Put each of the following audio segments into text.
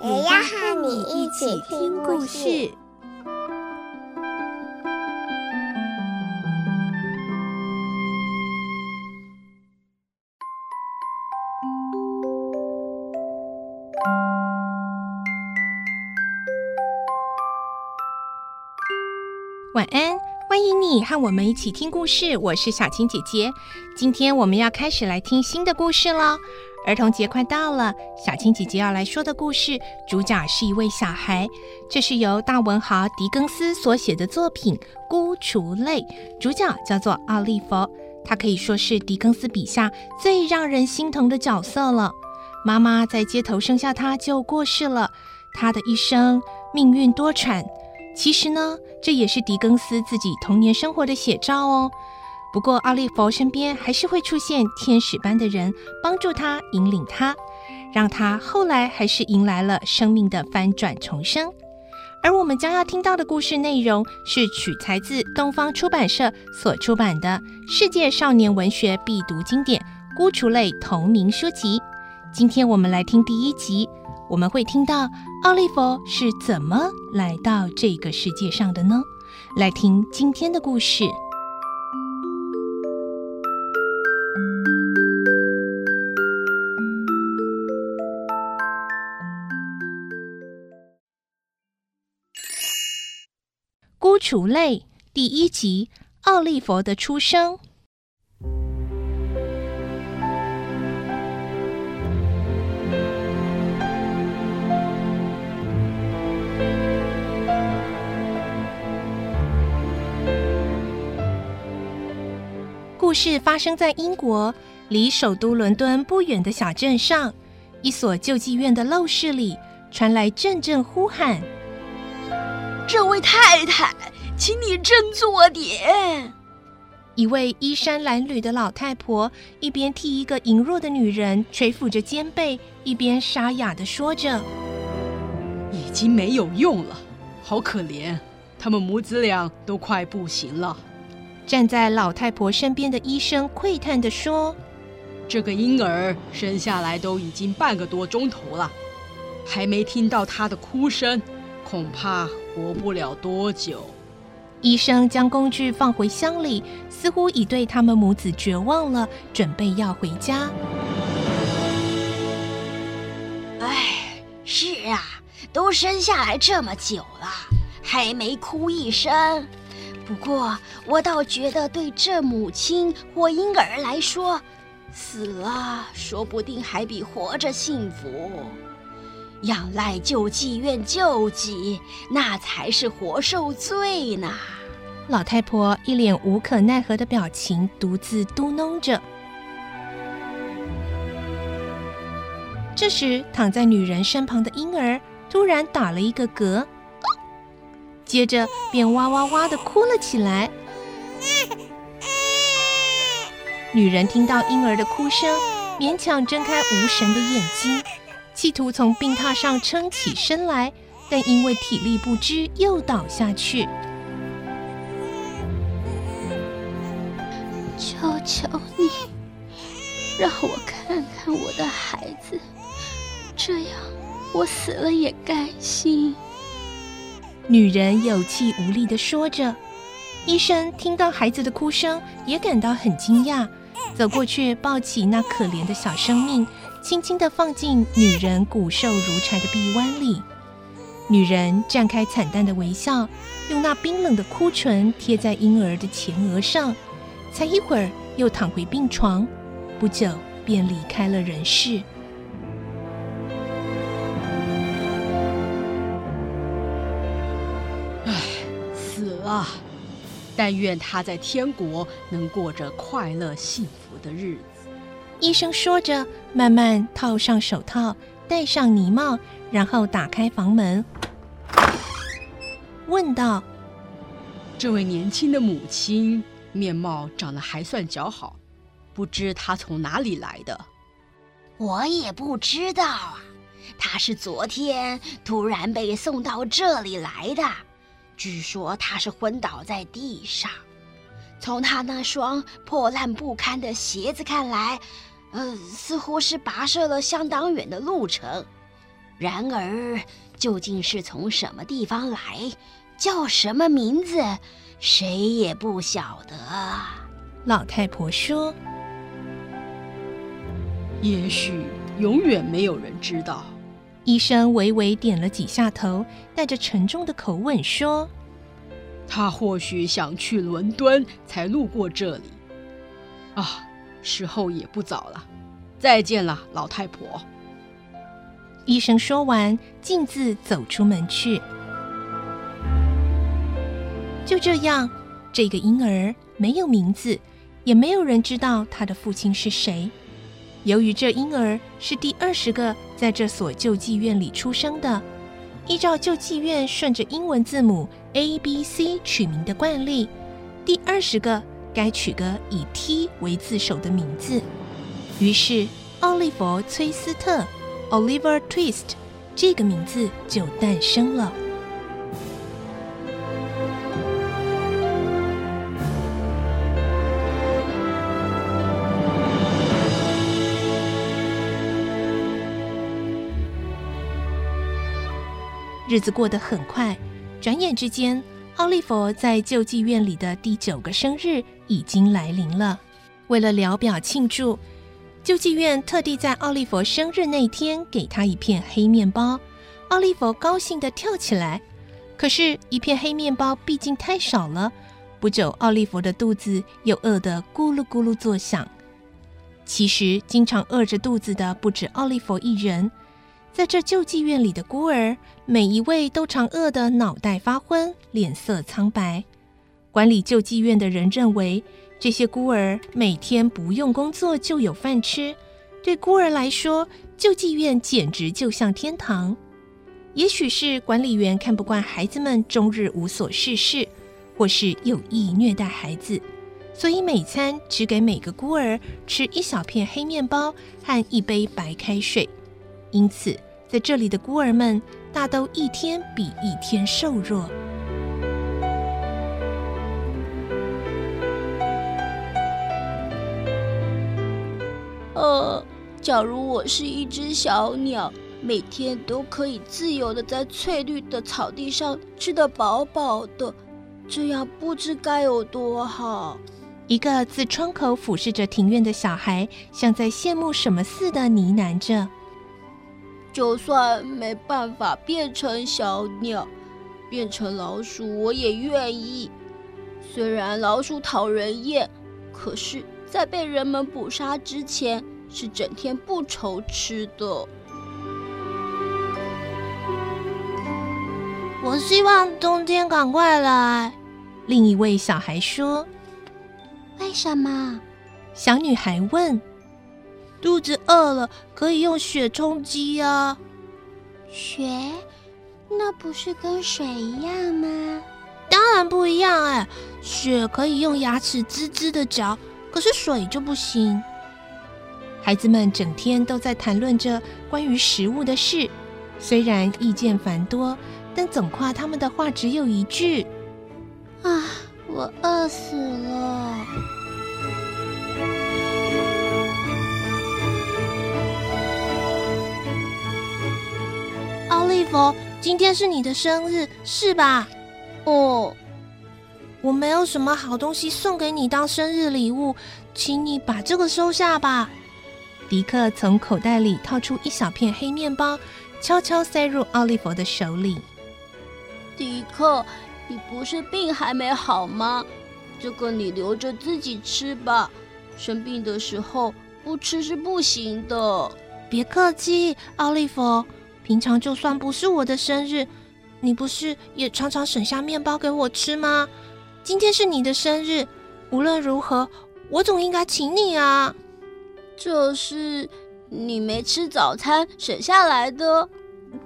也要和你一起听故事。晚安，欢迎你和我们一起听故事。我是小青姐姐，今天我们要开始来听新的故事了。儿童节快到了，小青姐姐要来说的故事，主角是一位小孩。这是由大文豪狄更斯所写的作品《孤雏泪》，主角叫做奥利弗，他可以说是狄更斯笔下最让人心疼的角色了。妈妈在街头生下他就过世了，他的一生命运多舛。其实呢，这也是狄更斯自己童年生活的写照哦。不过，奥利弗身边还是会出现天使般的人，帮助他、引领他，让他后来还是迎来了生命的翻转重生。而我们将要听到的故事内容，是取材自东方出版社所出版的《世界少年文学必读经典·孤雏类》同名书籍。今天我们来听第一集。我们会听到奥利弗是怎么来到这个世界上的呢？来听今天的故事，《孤雏泪》第一集：奥利弗的出生。故事发生在英国，离首都伦敦不远的小镇上，一所救济院的陋室里传来阵阵呼喊：“这位太太，请你振作点！”一位衣衫褴褛的老太婆一边替一个羸弱的女人捶抚着肩背，一边沙哑的说着：“已经没有用了，好可怜，他们母子俩都快不行了。”站在老太婆身边的医生喟叹的说：“这个婴儿生下来都已经半个多钟头了，还没听到他的哭声，恐怕活不了多久。”医生将工具放回箱里，似乎已对他们母子绝望了，准备要回家。哎，是啊，都生下来这么久了，还没哭一声。不过，我倒觉得对这母亲或婴儿来说，死了说不定还比活着幸福。仰赖救济院救济，那才是活受罪呢。老太婆一脸无可奈何的表情，独自嘟哝着。这时，躺在女人身旁的婴儿突然打了一个嗝。接着便哇哇哇的哭了起来。女人听到婴儿的哭声，勉强睁开无神的眼睛，企图从病榻上撑起身来，但因为体力不支，又倒下去。求求你，让我看看我的孩子，这样我死了也甘心。女人有气无力地说着，医生听到孩子的哭声，也感到很惊讶，走过去抱起那可怜的小生命，轻轻地放进女人骨瘦如柴的臂弯里。女人绽开惨淡的微笑，用那冰冷的哭唇贴在婴儿的前额上，才一会儿又躺回病床，不久便离开了人世。唉，死了！但愿他在天国能过着快乐幸福的日子。医生说着，慢慢套上手套，戴上呢帽，然后打开房门，问道：“这位年轻的母亲面貌长得还算姣好，不知她从哪里来的？”我也不知道啊，她是昨天突然被送到这里来的。据说她是昏倒在地上，从他那双破烂不堪的鞋子看来，呃，似乎是跋涉了相当远的路程。然而，究竟是从什么地方来，叫什么名字，谁也不晓得。老太婆说：“也许永远没有人知道。”医生微微点了几下头，带着沉重的口吻说：“他或许想去伦敦，才路过这里。啊，时候也不早了，再见了，老太婆。”医生说完，径自走出门去。就这样，这个婴儿没有名字，也没有人知道他的父亲是谁。由于这婴儿是第二十个在这所救济院里出生的，依照救济院顺着英文字母 A、B、C 取名的惯例，第二十个该取个以 T 为字首的名字。于是，奥利弗·崔斯特 （Oliver Twist） 这个名字就诞生了。日子过得很快，转眼之间，奥利弗在救济院里的第九个生日已经来临了。为了聊表庆祝，救济院特地在奥利弗生日那天给他一片黑面包。奥利弗高兴地跳起来，可是，一片黑面包毕竟太少了。不久，奥利弗的肚子又饿得咕噜咕噜作响。其实，经常饿着肚子的不止奥利弗一人。在这救济院里的孤儿，每一位都常饿得脑袋发昏，脸色苍白。管理救济院的人认为，这些孤儿每天不用工作就有饭吃，对孤儿来说，救济院简直就像天堂。也许是管理员看不惯孩子们终日无所事事，或是有意虐待孩子，所以每餐只给每个孤儿吃一小片黑面包和一杯白开水。因此，在这里的孤儿们大都一天比一天瘦弱。呃，假如我是一只小鸟，每天都可以自由的在翠绿的草地上吃得饱饱的，这样不知该有多好。一个自窗口俯视着庭院的小孩，像在羡慕什么似的呢喃着。就算没办法变成小鸟，变成老鼠我也愿意。虽然老鼠讨人厌，可是，在被人们捕杀之前，是整天不愁吃的。我希望冬天赶快来。另一位小孩说：“为什么？”小女孩问。肚子饿了，可以用血充饥啊。血？那不是跟水一样吗？当然不一样哎！血可以用牙齿滋滋的嚼，可是水就不行。孩子们整天都在谈论着关于食物的事，虽然意见繁多，但总夸他们的话只有一句：啊，我饿死了。奥利弗，今天是你的生日，是吧？哦，我没有什么好东西送给你当生日礼物，请你把这个收下吧。迪克从口袋里掏出一小片黑面包，悄悄塞入奥利弗的手里。迪克，你不是病还没好吗？这个你留着自己吃吧，生病的时候不吃是不行的。别客气，奥利弗。平常就算不是我的生日，你不是也常常省下面包给我吃吗？今天是你的生日，无论如何，我总应该请你啊。这是你没吃早餐省下来的，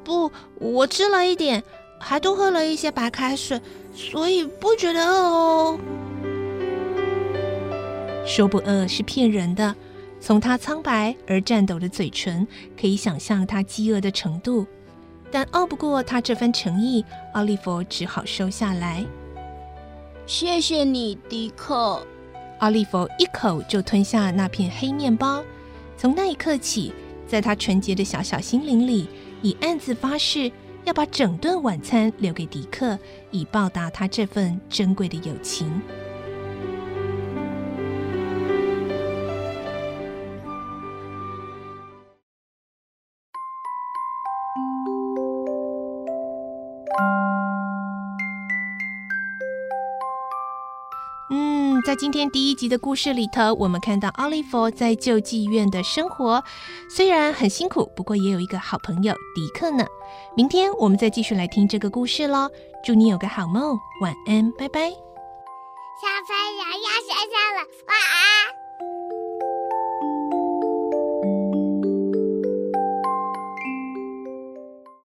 不，我吃了一点，还多喝了一些白开水，所以不觉得饿哦。说不饿是骗人的，从他苍白而颤抖的嘴唇，可以想象他饥饿的程度。但拗不过他这番诚意，奥利弗只好收下来。谢谢你，迪克。奥利弗一口就吞下那片黑面包。从那一刻起，在他纯洁的小小心灵里，已暗自发誓要把整顿晚餐留给迪克，以报答他这份珍贵的友情。在今天第一集的故事里头，我们看到奥利弗在救济院的生活，虽然很辛苦，不过也有一个好朋友迪克呢。明天我们再继续来听这个故事喽。祝你有个好梦，晚安，拜拜。小朋友要睡觉了，晚安。